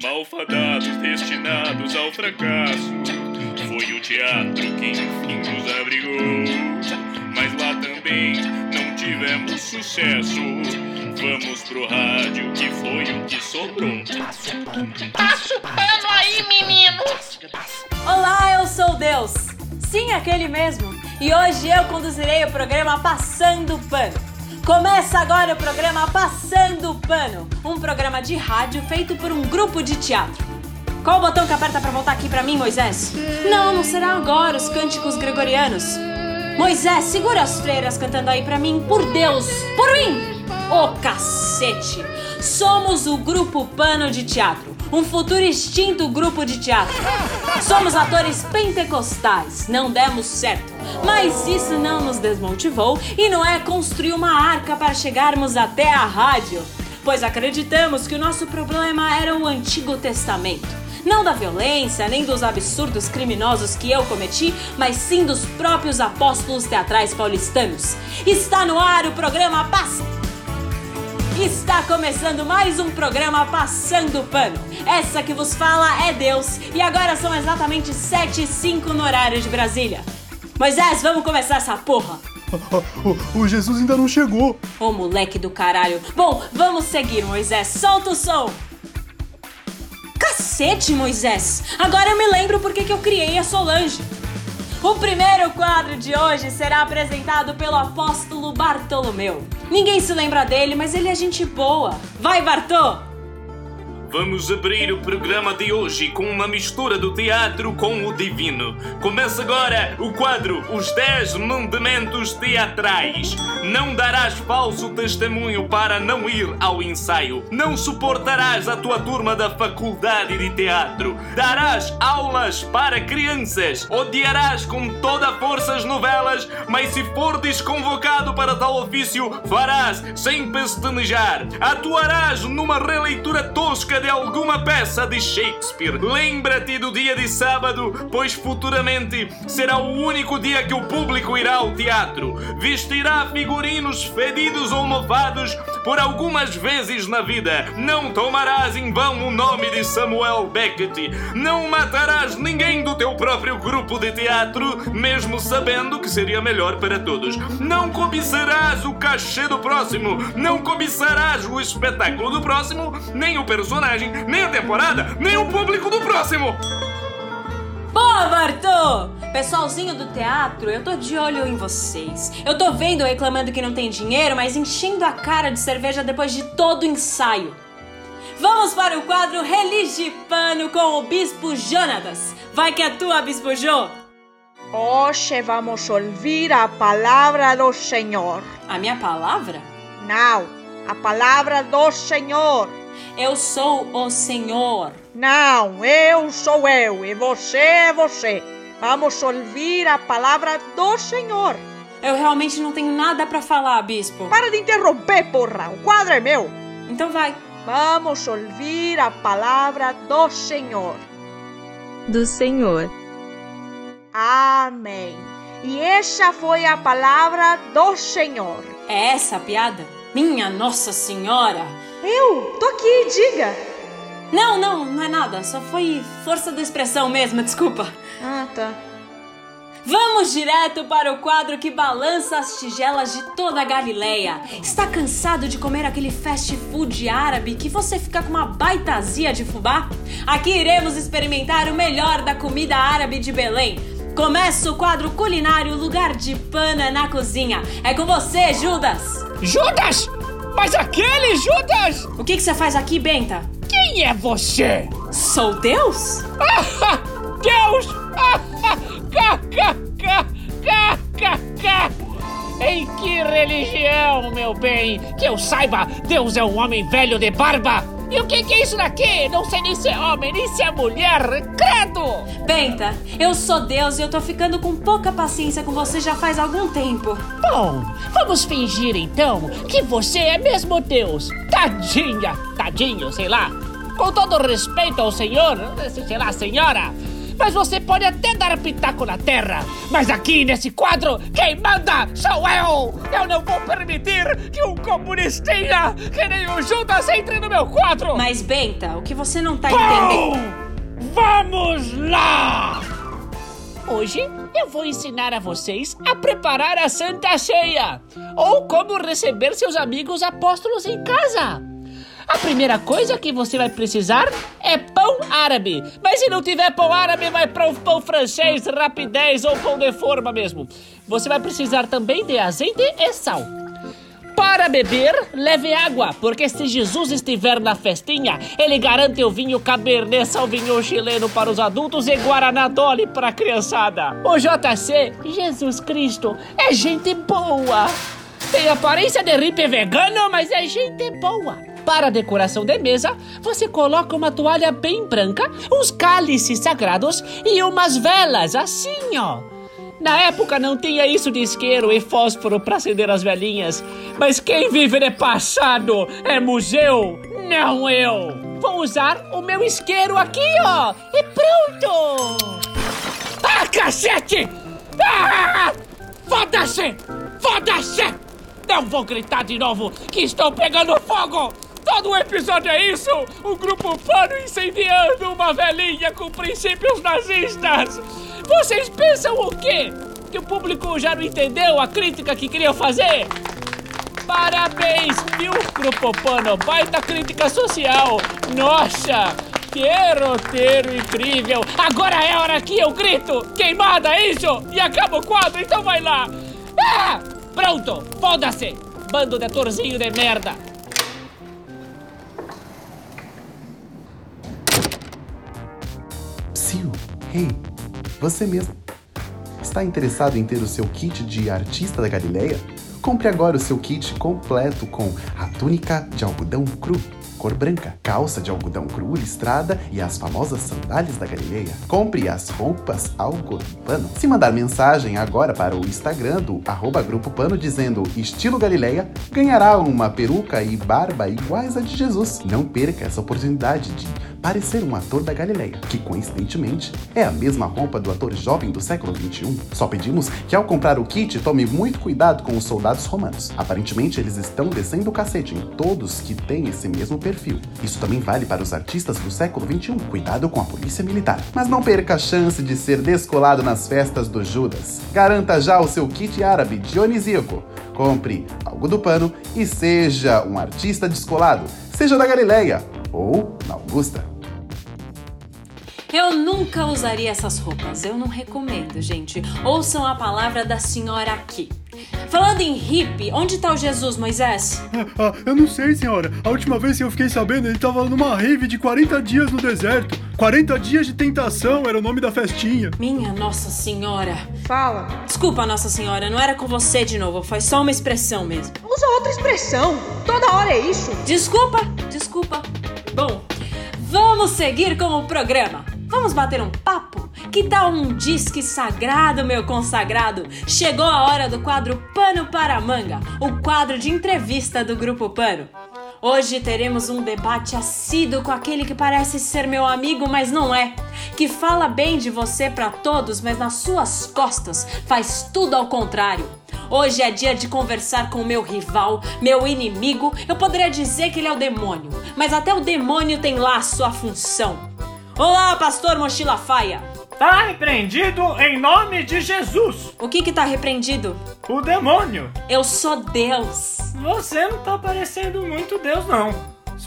Malfadados destinados ao fracasso. Foi o teatro que enfim nos abrigou. Mas lá também não tivemos sucesso. Vamos pro rádio, que foi o que sobrou. Passa o pano aí, menino! Olá, eu sou Deus. Sim, aquele mesmo. E hoje eu conduzirei o programa Passando Pano. Começa agora o programa Passando Pano, um programa de rádio feito por um grupo de teatro. Qual o botão que aperta para voltar aqui para mim, Moisés? Não, não será agora os cânticos gregorianos. Moisés, segura as freiras cantando aí para mim, por Deus, por mim! Ô oh, cacete! Somos o grupo Pano de Teatro, um futuro extinto grupo de teatro. Somos atores pentecostais, não demos certo. Mas isso não nos desmotivou e não é construir uma arca para chegarmos até a rádio, pois acreditamos que o nosso problema era o Antigo Testamento. Não da violência, nem dos absurdos criminosos que eu cometi, mas sim dos próprios apóstolos teatrais paulistanos. Está no ar o programa Passa Está começando mais um programa Passando Pano. Essa que vos fala é Deus e agora são exatamente 7 e 5 no horário de Brasília. Moisés, vamos começar essa porra. O, o Jesus ainda não chegou. Ô moleque do caralho. Bom, vamos seguir, Moisés. Solta o som. Cacete, Moisés. Agora eu me lembro porque que eu criei a Solange. O primeiro quadro de hoje será apresentado pelo apóstolo Bartolomeu. Ninguém se lembra dele, mas ele é gente boa. Vai, Bartô! Vamos abrir o programa de hoje com uma mistura do teatro com o divino. Começa agora o quadro Os 10 Mandamentos Teatrais. Não darás falso testemunho para não ir ao ensaio. Não suportarás a tua turma da faculdade de teatro. Darás aulas para crianças. Odiarás com toda a força as novelas, mas se for desconvocado para tal ofício, farás sem pestanejar. Atuarás numa releitura tosca de alguma peça de Shakespeare. Lembra-te do dia de sábado, pois futuramente será o único dia que o público irá ao teatro. Vestirá figurinos fedidos ou mofados por algumas vezes na vida. Não tomarás em vão o nome de Samuel Beckett. Não matarás ninguém do teu próprio grupo de teatro, mesmo sabendo que seria melhor para todos. Não cobiçarás o cachê do próximo. Não cobiçarás o espetáculo do próximo, nem o personagem personagem, nem a temporada, nem o público do próximo. Boa, Bartô! Pessoalzinho do teatro, eu tô de olho em vocês. Eu tô vendo reclamando que não tem dinheiro, mas enchendo a cara de cerveja depois de todo o ensaio. Vamos para o quadro Religipano com o Bispo Jonatas. Vai que é tua, Bispo Jô! Hoje vamos ouvir a palavra do Senhor. A minha palavra? Não, a palavra do Senhor. Eu sou o Senhor. Não, eu sou eu e você é você. Vamos ouvir a palavra do Senhor. Eu realmente não tenho nada para falar, bispo. Para de interromper, porra. O quadro é meu. Então vai. Vamos ouvir a palavra do Senhor. Do Senhor. Amém. E essa foi a palavra do Senhor. É essa a piada? Minha Nossa Senhora! Eu? Tô aqui, diga! Não, não, não é nada. Só foi força da expressão mesmo, desculpa. Ah, tá. Vamos direto para o quadro que balança as tigelas de toda a Galileia. Está cansado de comer aquele fast food árabe que você fica com uma baitazia de fubá? Aqui iremos experimentar o melhor da comida árabe de Belém. Começa o quadro culinário Lugar de Pana na Cozinha. É com você, Judas! Judas! Mas aquele Judas! O que, que você faz aqui, Benta? Quem é você? Sou Deus? Ah, Deus! Em que religião, meu bem? Que eu saiba, Deus é um homem velho de barba! E o que, que é isso daqui? Não sei nem se é homem, nem se é mulher. Credo! Benta, eu sou Deus e eu tô ficando com pouca paciência com você já faz algum tempo. Bom, vamos fingir então que você é mesmo Deus. Tadinha, tadinho, sei lá. Com todo respeito ao senhor, sei lá, senhora. Mas você pode até dar pitaco na terra. Mas aqui nesse quadro, quem manda sou eu! Eu não vou permitir que um comunistinha que nem o Judas entre no meu quadro! Mas, Benta, o que você não tá entendendo. Vamos lá! Hoje eu vou ensinar a vocês a preparar a Santa Ceia ou como receber seus amigos apóstolos em casa. A primeira coisa que você vai precisar é pão árabe. Mas se não tiver pão árabe, vai para o pão francês, rapidez ou pão de forma mesmo. Você vai precisar também de azeite e sal. Para beber, leve água, porque se Jesus estiver na festinha, ele garante o vinho Cabernet Sauvignon chileno para os adultos e Guaraná Dolly para a criançada. O JC, Jesus Cristo, é gente boa. Tem aparência de hippie vegano, mas é gente boa. Para a decoração de mesa, você coloca uma toalha bem branca, uns cálices sagrados e umas velas, assim, ó. Na época não tinha isso de isqueiro e fósforo para acender as velhinhas. Mas quem vive de passado é museu, não eu. Vou usar o meu isqueiro aqui, ó. E pronto! Ah, cacete! Ah! Foda-se! Foda-se! Não vou gritar de novo que estou pegando fogo! Todo episódio é isso! O grupo Pano incendiando uma velhinha com princípios nazistas! Vocês pensam o quê? Que o público já não entendeu a crítica que queria fazer? Parabéns, viu, Grupo Pano? Baita crítica social! Nossa! Que roteiro incrível! Agora é a hora que eu grito! Queimada, é isso? E acaba o quadro, então vai lá! Ah! Pronto! Foda-se! Bando de atorzinho de merda! Hey, você mesmo. Está interessado em ter o seu kit de artista da Galileia? Compre agora o seu kit completo com a túnica de algodão cru, cor branca, calça de algodão cru listrada e as famosas sandálias da Galileia. Compre as roupas algodão. Se mandar mensagem agora para o Instagram do arroba Grupo Pano dizendo estilo Galileia, ganhará uma peruca e barba iguais a de Jesus. Não perca essa oportunidade de parecer um ator da Galileia, que coincidentemente é a mesma roupa do ator jovem do século XXI. Só pedimos que ao comprar o kit tome muito cuidado com os soldados romanos. Aparentemente eles estão descendo o cacete em todos que têm esse mesmo perfil. Isso também vale para os artistas do século XXI. Cuidado com a polícia militar. Mas não perca a chance de ser descolado nas festas do Judas. Garanta já o seu kit árabe dionisíaco. Compre algo do pano e seja um artista descolado. Seja da Galileia ou na Augusta. Eu nunca usaria essas roupas. Eu não recomendo, gente. Ouçam a palavra da senhora aqui. Falando em hippie, onde tá o Jesus, Moisés? Ah, eu não sei, senhora. A última vez que eu fiquei sabendo, ele tava numa rave de 40 dias no deserto. 40 dias de tentação era o nome da festinha. Minha Nossa Senhora. Fala. Desculpa, Nossa Senhora, não era com você de novo. Foi só uma expressão mesmo. Usa outra expressão. Toda hora é isso. Desculpa, desculpa. Bom, vamos seguir com o programa. Vamos bater um papo? Que tal um disque sagrado, meu consagrado? Chegou a hora do quadro Pano para Manga, o quadro de entrevista do Grupo Pano. Hoje teremos um debate assíduo com aquele que parece ser meu amigo, mas não é. Que fala bem de você para todos, mas nas suas costas faz tudo ao contrário. Hoje é dia de conversar com meu rival, meu inimigo. Eu poderia dizer que ele é o demônio, mas até o demônio tem lá a sua função. Olá, pastor Mochila Faia. Tá repreendido em nome de Jesus. O que que tá repreendido? O demônio. Eu sou Deus. Você não tá parecendo muito Deus, não.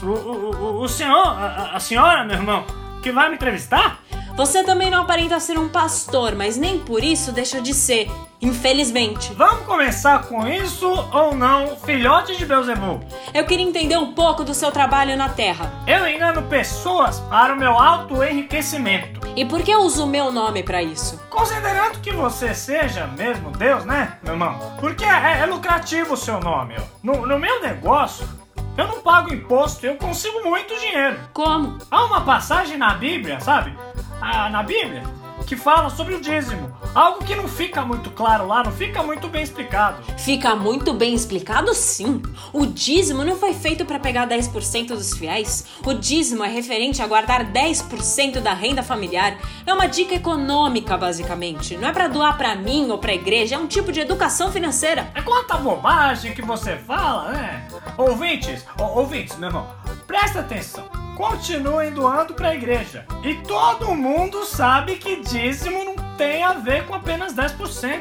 O, o, o, o senhor, a, a senhora, meu irmão, que vai me entrevistar? Você também não aparenta ser um pastor, mas nem por isso deixa de ser, infelizmente. Vamos começar com isso ou não, filhote de Beuzebu? Eu queria entender um pouco do seu trabalho na Terra. Eu engano pessoas para o meu auto-enriquecimento. E por que eu uso o meu nome para isso? Considerando que você seja mesmo Deus, né, meu irmão? Porque é, é lucrativo o seu nome. No, no meu negócio, eu não pago imposto, eu consigo muito dinheiro. Como? Há uma passagem na Bíblia, sabe? Ah, na Bíblia, que fala sobre o dízimo. Algo que não fica muito claro lá, não fica muito bem explicado. Fica muito bem explicado, sim. O dízimo não foi feito para pegar 10% dos fiéis. O dízimo é referente a guardar 10% da renda familiar. É uma dica econômica, basicamente. Não é para doar para mim ou para a igreja, é um tipo de educação financeira. É quanta bobagem que você fala, né? Ouvintes, ou- ouvintes, meu irmão, presta atenção. Continuem doando para a igreja. E todo mundo sabe que dízimo não tem a ver com apenas 10%.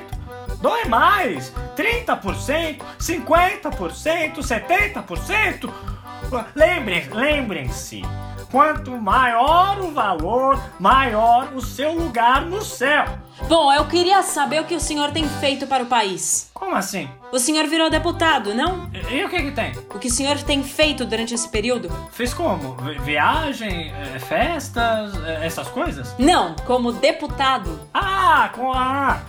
Doe mais! 30%, 50%, 70%. Lembrem, lembrem-se, quanto maior o valor, maior o seu lugar no céu. Bom, eu queria saber o que o senhor tem feito para o país. Como assim? O senhor virou deputado, não? E, e o que que tem? O que o senhor tem feito durante esse período? Fiz como? Vi- Viagem, eh, festas, eh, essas coisas? Não, como deputado. Ah, com a.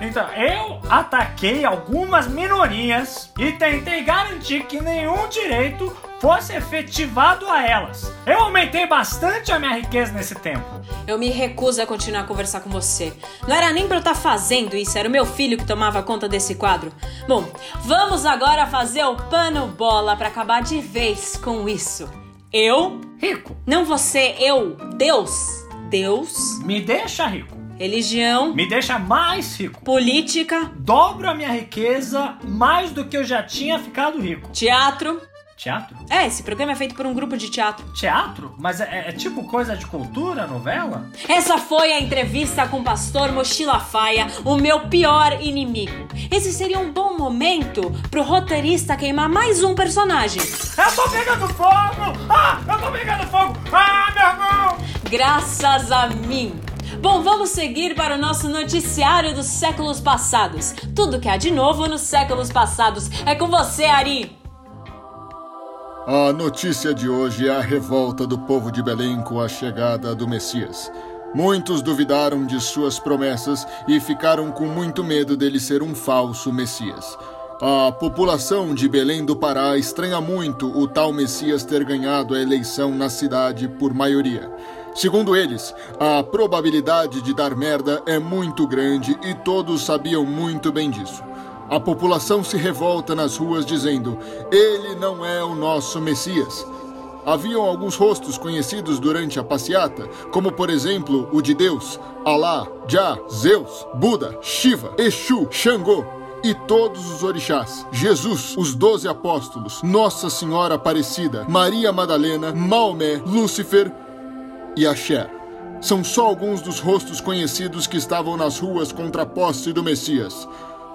Então, eu ataquei algumas minorias e tentei garantir que nenhum direito fosse efetivado a elas. Eu aumentei bastante a minha riqueza nesse tempo. Eu me recuso a continuar a conversar com você. Não era nem pra eu estar fazendo isso, era o meu filho que tomava conta desse quadro. Bom, vamos agora fazer o pano bola pra acabar de vez com isso. Eu, Rico, não você, eu, Deus. Deus, me deixa rico. Religião, Me deixa mais rico. política, Dobro a minha riqueza mais do que eu já tinha ficado rico. teatro. Teatro? É, esse programa é feito por um grupo de teatro. Teatro? Mas é, é tipo coisa de cultura, novela? Essa foi a entrevista com o pastor Mochila Faia, o meu pior inimigo. Esse seria um bom momento pro roteirista queimar mais um personagem. Eu tô pegando fogo! Ah, eu tô pegando fogo! Ah, meu irmão! Graças a mim. Bom, vamos seguir para o nosso noticiário dos séculos passados. Tudo que há de novo nos séculos passados. É com você, Ari. A notícia de hoje é a revolta do povo de Belém com a chegada do Messias. Muitos duvidaram de suas promessas e ficaram com muito medo dele ser um falso Messias. A população de Belém do Pará estranha muito o tal Messias ter ganhado a eleição na cidade por maioria. Segundo eles, a probabilidade de dar merda é muito grande e todos sabiam muito bem disso. A população se revolta nas ruas dizendo: Ele não é o nosso Messias. Haviam alguns rostos conhecidos durante a passeata, como por exemplo o de Deus, Alá, Jah, Zeus, Buda, Shiva, Exu, Xangô e todos os orixás, Jesus, os doze apóstolos, Nossa Senhora Aparecida, Maria Madalena, Maomé, Lúcifer e Axé. São só alguns dos rostos conhecidos que estavam nas ruas contra a posse do Messias.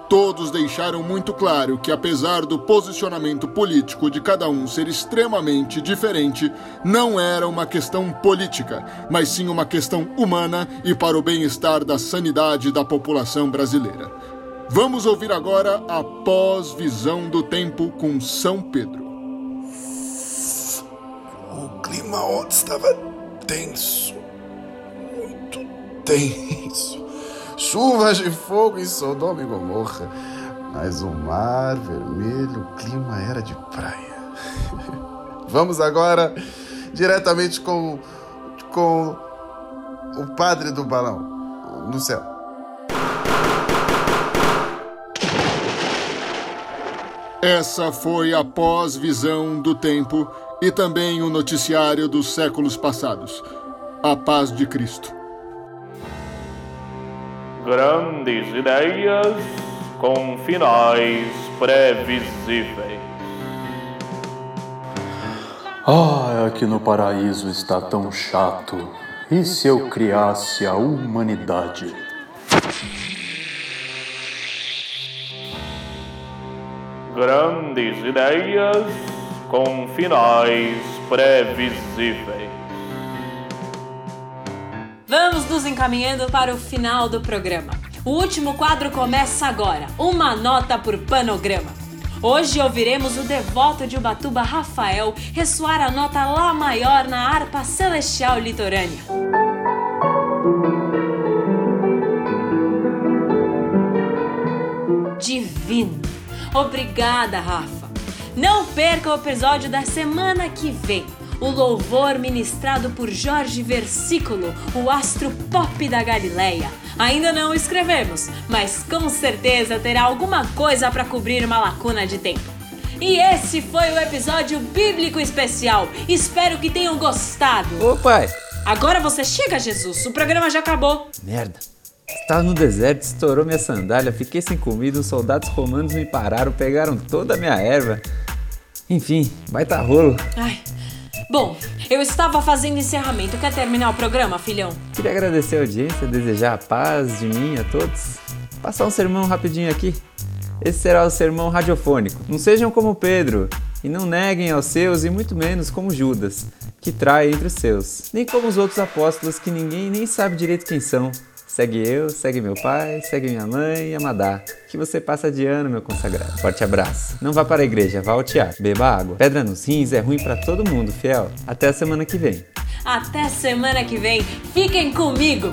Todos deixaram muito claro que, apesar do posicionamento político de cada um ser extremamente diferente, não era uma questão política, mas sim uma questão humana e para o bem-estar da sanidade da população brasileira. Vamos ouvir agora a pós-visão do tempo com São Pedro. O clima ontem estava tenso. Muito tenso. Chuvas de fogo em Sodoma e Gomorra. Mas o mar vermelho, o clima era de praia. Vamos agora diretamente com, com o padre do balão no céu. Essa foi a pós-visão do tempo e também o noticiário dos séculos passados. A paz de Cristo. Grandes ideias com finais previsíveis. Ah, aqui no paraíso está tão chato. E se eu criasse a humanidade? Grandes ideias com finais previsíveis. Vamos nos encaminhando para o final do programa. O último quadro começa agora. Uma nota por panograma. Hoje ouviremos o devoto de Ubatuba Rafael ressoar a nota Lá maior na harpa celestial litorânea. Divino. Obrigada, Rafa. Não perca o episódio da semana que vem. o louvor ministrado por Jorge Versículo, o astro pop da Galileia. Ainda não o escrevemos, mas com certeza terá alguma coisa para cobrir uma lacuna de tempo. E esse foi o episódio bíblico especial. Espero que tenham gostado. Ô pai! Agora você chega, Jesus. O programa já acabou. Merda. Estava no deserto, estourou minha sandália, fiquei sem comida, os soldados romanos me pararam, pegaram toda a minha erva. Enfim, vai tá rolo. Ai. Bom, eu estava fazendo encerramento. Quer terminar o programa, filhão? Queria agradecer a audiência, desejar a paz de mim a todos. Passar um sermão rapidinho aqui. Esse será o sermão radiofônico. Não sejam como Pedro e não neguem aos seus e muito menos como Judas, que trai entre os seus, nem como os outros apóstolos que ninguém nem sabe direito quem são. Segue eu, segue meu pai, segue minha mãe e Amadá. Que você passa de ano, meu consagrado. Forte abraço. Não vá para a igreja, vá ao teatro. Beba água. Pedra nos rins é ruim para todo mundo, fiel. Até a semana que vem. Até semana que vem. Fiquem comigo.